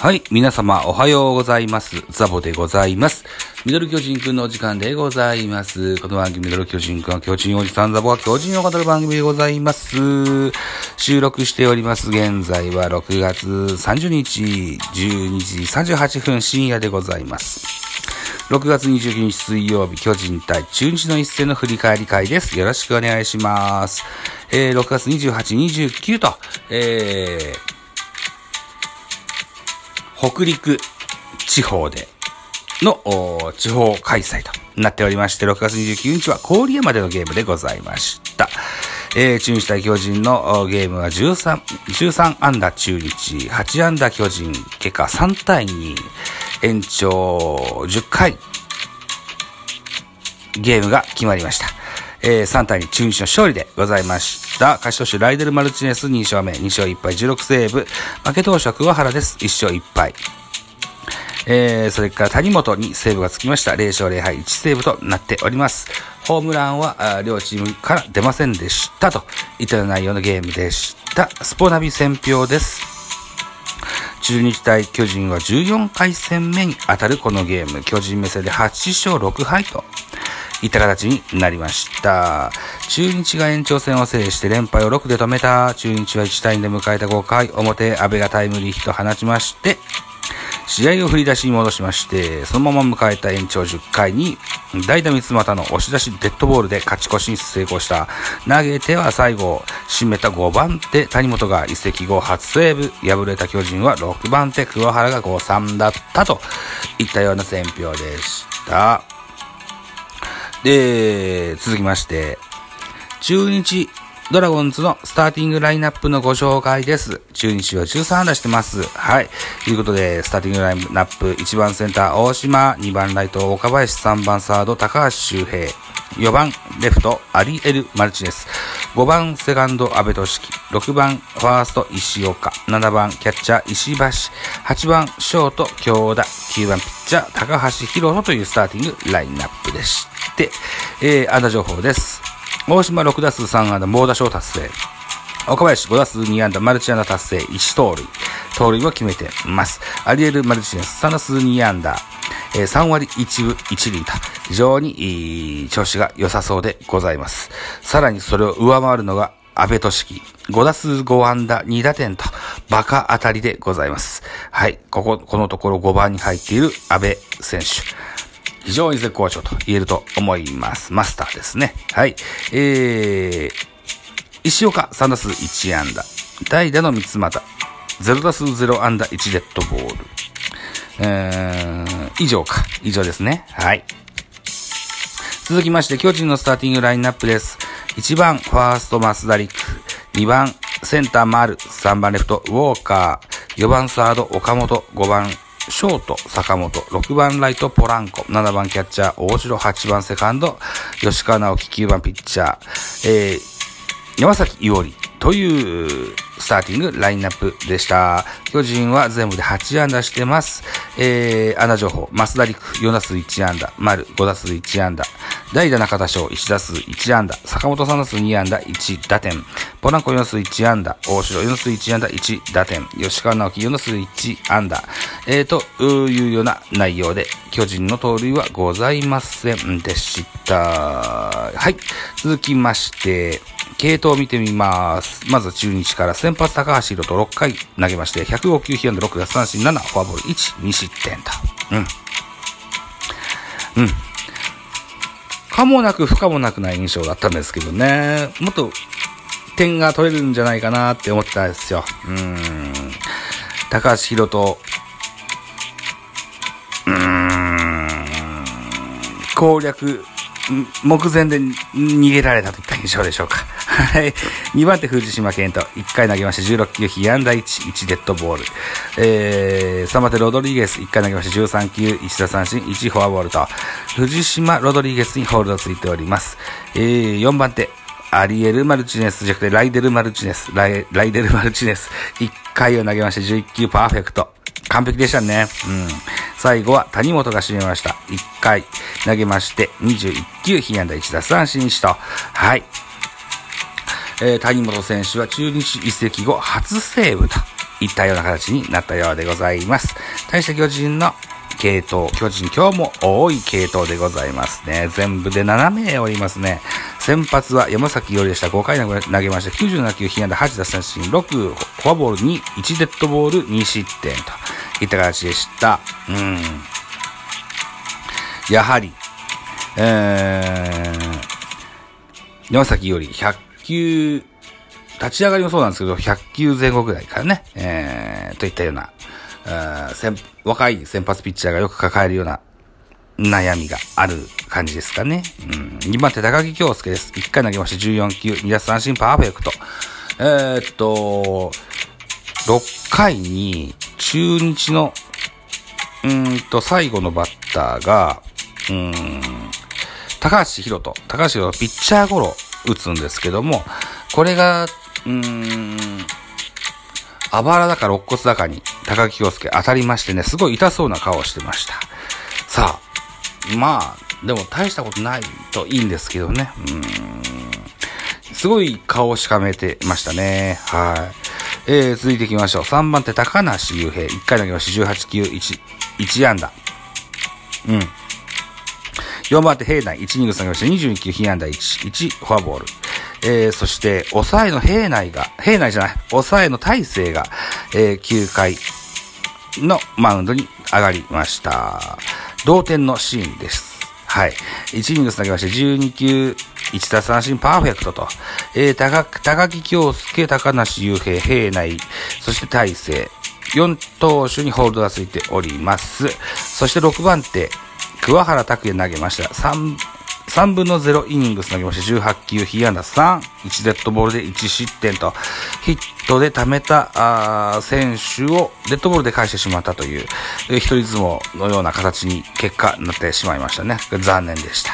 はい。皆様、おはようございます。ザボでございます。ミドル巨人くんのお時間でございます。この番組、ミドル巨人くんは巨人おじさんザボは巨人を語る番組でございます。収録しております。現在は6月30日、12時38分深夜でございます。6月29日水曜日、巨人対中日の一戦の振り返り会です。よろしくお願いします。えー、6月28、29と、えー、北陸地方での地方開催となっておりまして、6月29日は郡山でのゲームでございました。えー、中日対巨人のゲームは13、13安打中日、8安打巨人、結果3対2、延長10回、ゲームが決まりました。えー、3対2中日の勝利でございました。勝ち投手ライデル・マルチネス2勝目、2勝1敗16セーブ。負け投手は桑原です。1勝1敗。えー、それから谷本にセーブがつきました。0勝0敗1セーブとなっております。ホームランは両チームから出ませんでしたといった内容のゲームでした。スポナビ選票です。中日対巨人は14回戦目に当たるこのゲーム、巨人目線で8勝6敗といった形になりました。中日が延長戦を制して連敗を6で止めた。中日は1対2で迎えた5回表、安倍がタイムリーヒット放ちまして、試合を振り出しに戻しまして、そのまま迎えた延長10回に、代打三俣の押し出しデッドボールで勝ち越しに成功した。投げては最後、締めた5番手、谷本が移籍後初セーブ。敗れた巨人は6番手、桑原が5-3だったといったような選評でした。で、続きまして、中日ドラゴンズのスターティングラインナップのご紹介です。中日は13安打してます。はい。ということで、スターティングラインナップ、1番センター大島、2番ライト岡林、3番サード高橋周平、4番レフトアリエル・マルチネス、5番セカンド安部俊樹、6番ファースト石岡、7番キャッチャー石橋、8番ショート京田、9番ピッチャー高橋宏斗というスターティングラインナップでして、えー、安打情報です。大島6打数3安打、猛打賞達成。岡林5打数2安打、マルチ安打達成、1盗塁。盗塁を決めてます。アリエル・マルチネス3打数2安打、えー3割1分1厘と、非常にいい調子が良さそうでございます。さらにそれを上回るのが、安倍俊樹。5打数5安打2打点と、バカ当たりでございます。はい。ここ、このところ5番に入っている安倍選手。非常に絶好調と言えると思います。マスターですね。はい。えー、石岡3打数1安打。代打の三俣。0打数0安打1デッドボール。えー、以上か。以上ですね。はい。続きまして、巨人のスターティングラインナップです。1番、ファースト、増田陸。2番、センター、丸。3番、レフト、ウォーカー。4番、サード、岡本。5番、ショート、坂本。6番、ライト、ポランコ。7番、キャッチャー、大城。8番、セカンド、吉川直樹。9番、ピッチャー。えー、山崎伊織というスターティングラインナップでした。巨人は全部で8安打してます。えー、安打情報、増田陸4打数1安打、丸5打数1安打、代打中田翔1打数1安打、坂本3打数2安打1打点、ポランコ4打数1安打、大城4打数1安打1打点、吉川直樹4打数1安打、えーと、いうような内容で、巨人の盗塁はございませんでした。はい。続きまして、系統を見てみます。まず中日から先発高橋宏と6回投げまして、105球被安打6奪三振7、フォアボール1、2失点と。うん。うん。可もなく不可もなくない印象だったんですけどね。もっと点が取れるんじゃないかなって思ってたんですよ。うん。高橋宏と、うーん、攻略、目前で逃げられたといった印象でしょうか。はい。2番手藤島健人。1回投げまして16球、被安打1、1デッドボール。えー、3番手ロドリゲス。1回投げまして13球、1打三振、1フォアボールと、藤島ロドリゲスにホールドついております。えー、4番手、アリエル・マルチネスじゃなくて、ライデル・マルチネス。ライライデル・マルチネス。1回を投げまして11球パーフェクト。完璧でしたね。うん。最後は谷本が締めました。1回投げまして21球、被安打1打三振1と。はい。えー、谷本選手は中日移籍後初セーブといったような形になったようでございます。対して巨人の系統、巨人今日も多い系統でございますね。全部で7名おりますね。先発は山崎よりでした。5回投げました。97球、被安打8奪三振、6、フォアボール2、1デッドボール、2失点といった形でした。うん。やはり、えー、山崎より100球、立ち上がりもそうなんですけど、100球前後ぐらいからね、えー、といったような、若い先発ピッチャーがよく抱えるような悩みがある感じですかね。うん。2番手高木京介です。1回投げまして14球、2奪三振パーフェクト。えー、っと、6回に中日の、うんと、最後のバッターが、うん、高橋宏斗。高橋宏斗、ピッチャーゴロ打つんですけども、これが、うん、あばらだか肋骨だかに高木京介当たりましてね、すごい痛そうな顔をしてました。さあ、まあ、でも大したことないといいんですけどね。うん。すごい顔をしかめてましたね。はい。えー、続いていきましょう。3番手高梨雄平。1回投げまして18球1、1安打。うん。4番手平内。1イニング下げまして22球被安打1、1フォアボール。えー、そして、抑えの平内が、平内じゃない、抑えの大勢が、えー、9回のマウンドに上がりました。同点のシーンです。はい。1イニング繋げまして、12球、1打三振パーフェクトと、えー、高、高木京介、高梨雄平、平内、そして大勢、4投手にホールドがついております。そして6番手、桑原拓也投げました。3 3分の0イニングつなげまして18球、被安打3、1デッドボールで1失点と、ヒットで貯めたあ選手をデッドボールで返してしまったという、えー、一人相撲のような形に結果になってしまいましたね。残念でした。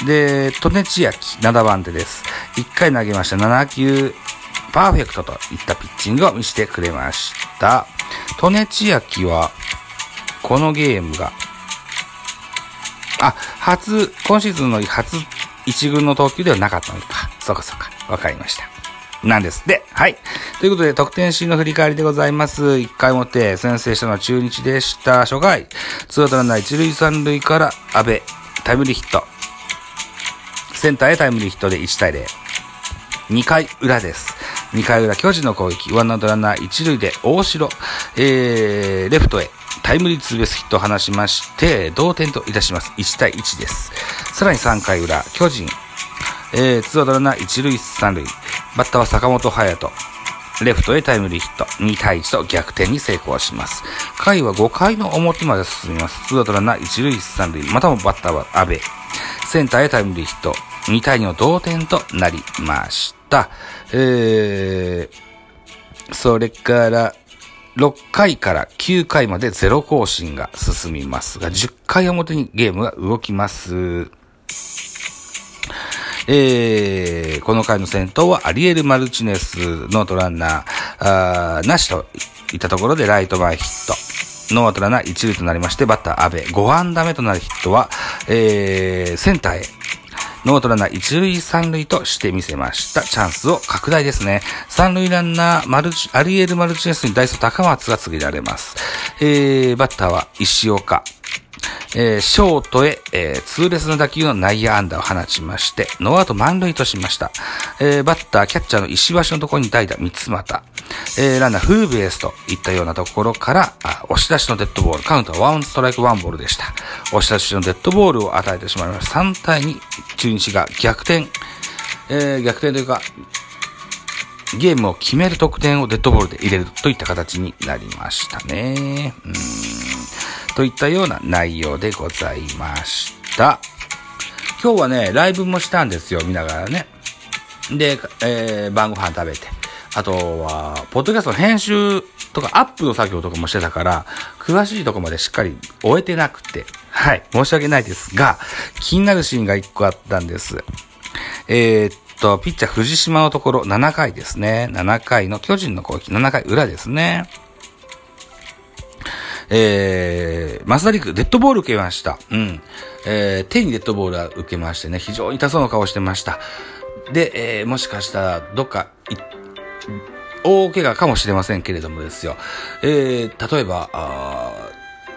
うん。で、トネチヤキ、7番手です。1回投げました7球、パーフェクトといったピッチングを見せてくれました。トネチヤキは、このゲームがあ、初、今シーズンの初一軍の投球ではなかったのか。そうかそうか。わかりました。なんですって。はい。ということで、得点シーンの振り返りでございます。1回もって先制したのは中日でした。初回、ツーアウトランナー一塁三塁から安倍、タイムリーヒット。センターへタイムリーヒットで1対0。2回裏です。2回裏、巨人の攻撃、ワンアウトランナー一塁で大城、えー、レフトへ、タイムリーツーベースヒットを放しまして、同点といたします。1対1です。さらに3回裏、巨人、えー、ツーアウトランナー一塁三塁。バッターは坂本隼人。レフトへタイムリーヒット。2対1と逆転に成功します。回は5回の表まで進みます。ツーアウトランナー一塁三塁。またもバッターは阿部。センターへタイムリーヒット。2対2の同点となりました。えー、それから、6回から9回までゼロ更新が進みますが、10回表にゲームが動きます。えー、この回の先頭はアリエル・マルチネスノーアウトランナー、なしといったところでライト前ヒット。ノーアウトランナー1塁となりまして、バッター、アベ。5安打目となるヒットは、えー、センターへノーアウトランナー一塁三塁としてみせました。チャンスを拡大ですね。三塁ランナー、マルチ、アリエル・マルチネスにダイソー高松が告げられます。えー、バッターは石岡。えー、ショートへ、えー、痛烈な打球の内野安打を放ちまして、ノーアウト満塁としました。えー、バッター、キャッチャーの石橋のところに代打、三つ股。えー、ランナー、フーベースといったようなところから、あ押し出しのデッドボール、カウントはワンストライクワンボールでした。押し出しのデッドボールを与えてしまいました。3対2、中日が逆転、えー、逆転というか、ゲームを決める得点をデッドボールで入れるといった形になりましたね。うんといったような内容でございました。今日はね、ライブもしたんですよ、見ながらね。で、えー、晩ご飯食べて。あとは、ポッドキャストの編集とかアップの作業とかもしてたから、詳しいとこまでしっかり終えてなくて、はい、申し訳ないですが、気になるシーンが1個あったんです。えー、っと、ピッチャー藤島のところ7回ですね。7回の巨人の攻撃、7回裏ですね。えー、マスダリク、デッドボール受けました。うん。えー、手にデッドボールは受けましてね、非常に痛そうな顔してました。で、えー、もしかしたら、どっか、大怪我かもしれませんけれどもですよ。えー、例えば、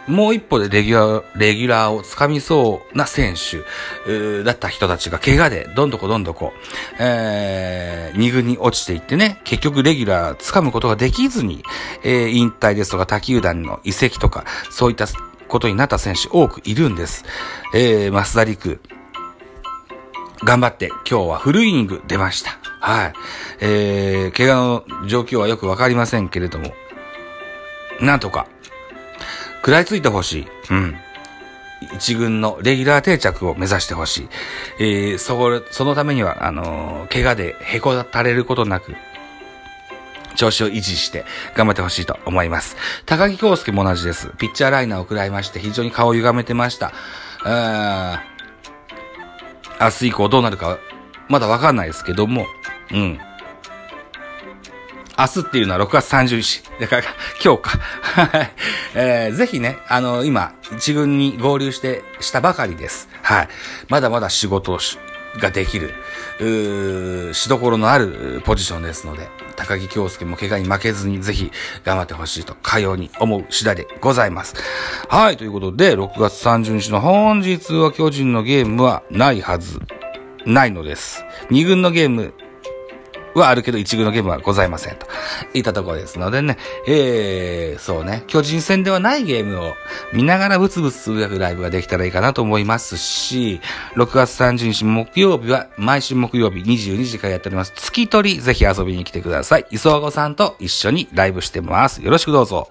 もう一歩でレギュラー、レギュラーをつかみそうな選手、だった人たちが怪我でどんどこどんどこ、えー、二軍に落ちていってね、結局レギュラーつかむことができずに、えー、引退ですとか他球団の移籍とか、そういったことになった選手多くいるんです。えー、増田陸、頑張って今日はフルイニング出ました。はい。えー、怪我の状況はよくわかりませんけれども、なんとか、食らいついてほしい。うん。一軍のレギュラー定着を目指してほしい。えー、そこ、そのためには、あのー、怪我でへこたれることなく、調子を維持して頑張ってほしいと思います。高木康介も同じです。ピッチャーライナーを食らいまして非常に顔を歪めてました。明日以降どうなるかまだわかんないですけども、うん。明日っていうのは6月30日。だから、今日か。はい。えー、ぜひね、あの、今、一軍に合流して、したばかりです。はい。まだまだ仕事をし、ができる、うしどころのあるポジションですので、高木京介も怪我に負けずにぜひ頑張ってほしいと、かように思う次第でございます。はい、ということで、6月30日の本日は巨人のゲームはないはず、ないのです。2軍のゲームはあるけど、一軍のゲームはございません。といったところですのでね、えー、そうね、巨人戦ではないゲームを見ながらブツブツつぶやくライブができたらいいかなと思いますし、6月30日木曜日は毎週木曜日22時からやっております。月取り、ぜひ遊びに来てください。磯和子さんと一緒にライブしてます。よろしくどうぞ。